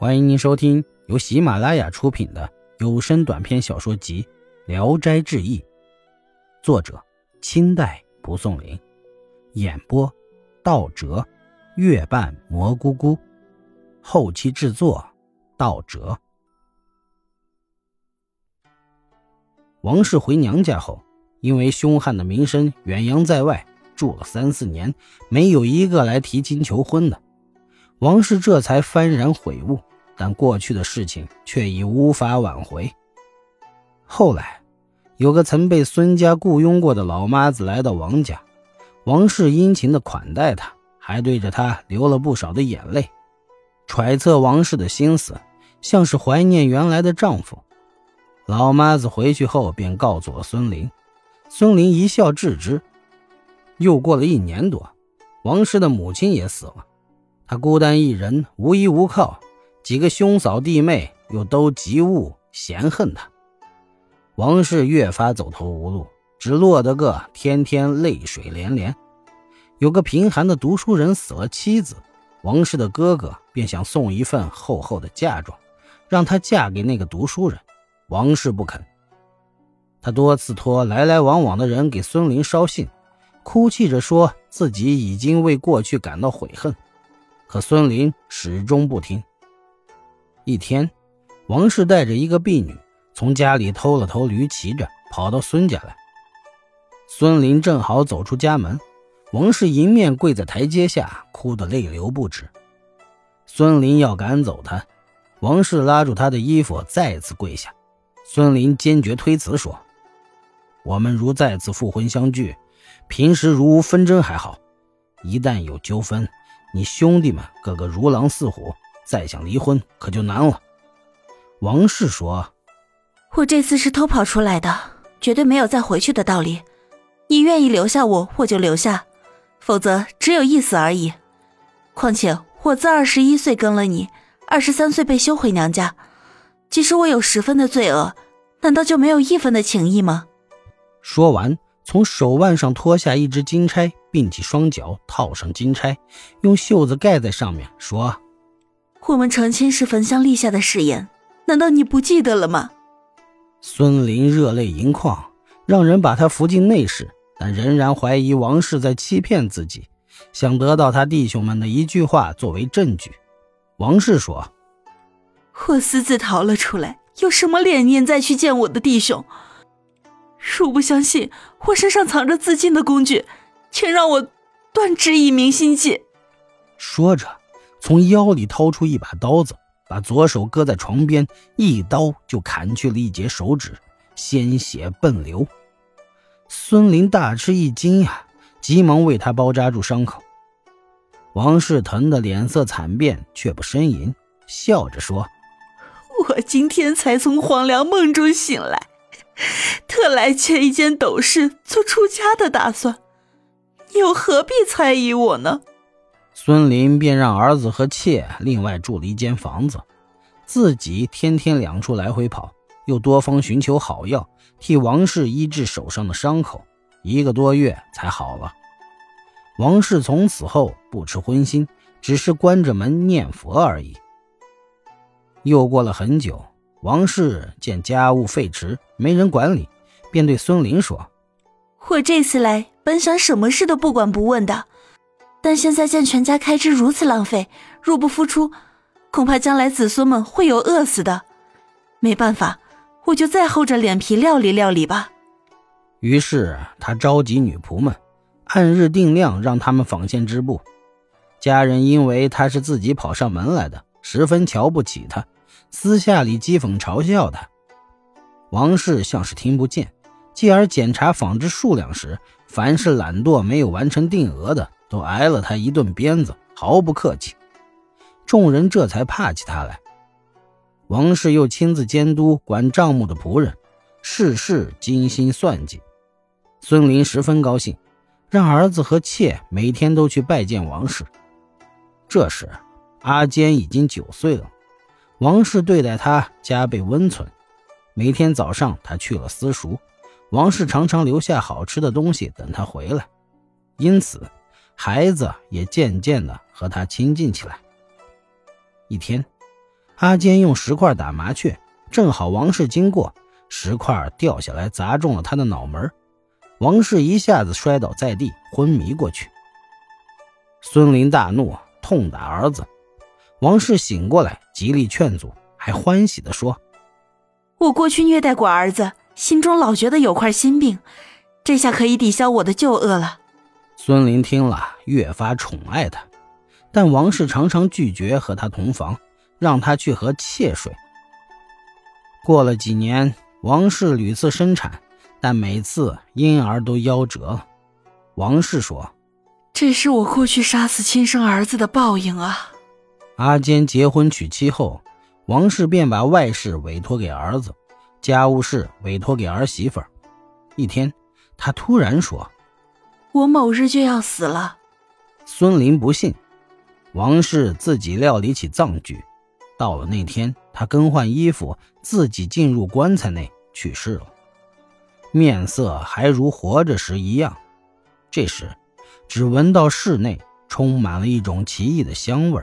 欢迎您收听由喜马拉雅出品的有声短篇小说集《聊斋志异》，作者清代蒲松龄，演播道哲、月半蘑菇菇，后期制作道哲。王氏回娘家后，因为凶悍的名声远扬在外，住了三四年，没有一个来提亲求婚的。王氏这才幡然悔悟。但过去的事情却已无法挽回。后来，有个曾被孙家雇佣过的老妈子来到王家，王氏殷勤地款待她，还对着她流了不少的眼泪。揣测王氏的心思，像是怀念原来的丈夫。老妈子回去后便告诉了孙林，孙林一笑置之。又过了一年多，王氏的母亲也死了，她孤单一人，无依无靠。几个兄嫂弟妹又都极恶嫌恨他，王氏越发走投无路，只落得个天天泪水连连。有个贫寒的读书人死了妻子，王氏的哥哥便想送一份厚厚的嫁妆，让她嫁给那个读书人。王氏不肯，他多次托来来往往的人给孙林捎信，哭泣着说自己已经为过去感到悔恨，可孙林始终不听。一天，王氏带着一个婢女从家里偷了头驴，骑着跑到孙家来。孙林正好走出家门，王氏迎面跪在台阶下，哭得泪流不止。孙林要赶走他，王氏拉住他的衣服，再次跪下。孙林坚决推辞说：“我们如再次复婚相聚，平时如无纷争还好；一旦有纠纷，你兄弟们个个如狼似虎。”再想离婚可就难了。王氏说：“我这次是偷跑出来的，绝对没有再回去的道理。你愿意留下我，我就留下；否则只有一死而已。况且我自二十一岁跟了你，二十三岁被休回娘家，即使我有十分的罪恶，难道就没有一分的情义吗？”说完，从手腕上脱下一只金钗，并起双脚，套上金钗，用袖子盖在上面，说。我们成亲时焚香立下的誓言，难道你不记得了吗？孙林热泪盈眶，让人把他扶进内室，但仍然怀疑王氏在欺骗自己，想得到他弟兄们的一句话作为证据。王氏说：“我私自逃了出来，有什么脸面再去见我的弟兄？如不相信我身上藏着自尽的工具，请让我断指以明心计。”说着。从腰里掏出一把刀子，把左手搁在床边，一刀就砍去了一截手指，鲜血迸流。孙林大吃一惊呀，急忙为他包扎住伤口。王氏疼得脸色惨变，却不呻吟，笑着说：“我今天才从黄粱梦中醒来，特来借一间斗室做出家的打算，你又何必猜疑我呢？”孙林便让儿子和妾另外住了一间房子，自己天天两处来回跑，又多方寻求好药，替王氏医治手上的伤口，一个多月才好了。王氏从此后不吃荤腥，只是关着门念佛而已。又过了很久，王氏见家务废弛，没人管理，便对孙林说：“我这次来本想什么事都不管不问的。”但现在见全家开支如此浪费，入不敷出，恐怕将来子孙们会有饿死的。没办法，我就再厚着脸皮料理料理吧。于是他召集女仆们，按日定量让他们纺线织布。家人因为他是自己跑上门来的，十分瞧不起他，私下里讥讽嘲笑他。王氏像是听不见，继而检查纺织数量时，凡是懒惰没有完成定额的。都挨了他一顿鞭子，毫不客气。众人这才怕起他来。王氏又亲自监督管账目的仆人，事事精心算计。孙林十分高兴，让儿子和妾每天都去拜见王氏。这时，阿坚已经九岁了。王氏对待他加倍温存。每天早上他去了私塾，王氏常常留下好吃的东西等他回来，因此。孩子也渐渐的和他亲近起来。一天，阿坚用石块打麻雀，正好王氏经过，石块掉下来砸中了他的脑门，王氏一下子摔倒在地，昏迷过去。孙林大怒，痛打儿子。王氏醒过来，极力劝阻，还欢喜地说：“我过去虐待过儿子，心中老觉得有块心病，这下可以抵消我的旧恶了。”孙林听了，越发宠爱他，但王氏常常拒绝和他同房，让他去和妾睡。过了几年，王氏屡次生产，但每次婴儿都夭折了。王氏说：“这是我过去杀死亲生儿子的报应啊！”阿坚结婚娶妻后，王氏便把外事委托给儿子，家务事委托给儿媳妇。一天，他突然说。我某日就要死了，孙林不信。王氏自己料理起葬具，到了那天，他更换衣服，自己进入棺材内去世了，面色还如活着时一样。这时，只闻到室内充满了一种奇异的香味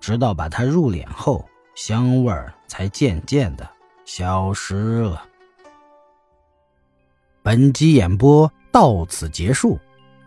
直到把他入殓后，香味才渐渐的消失了。本集演播到此结束。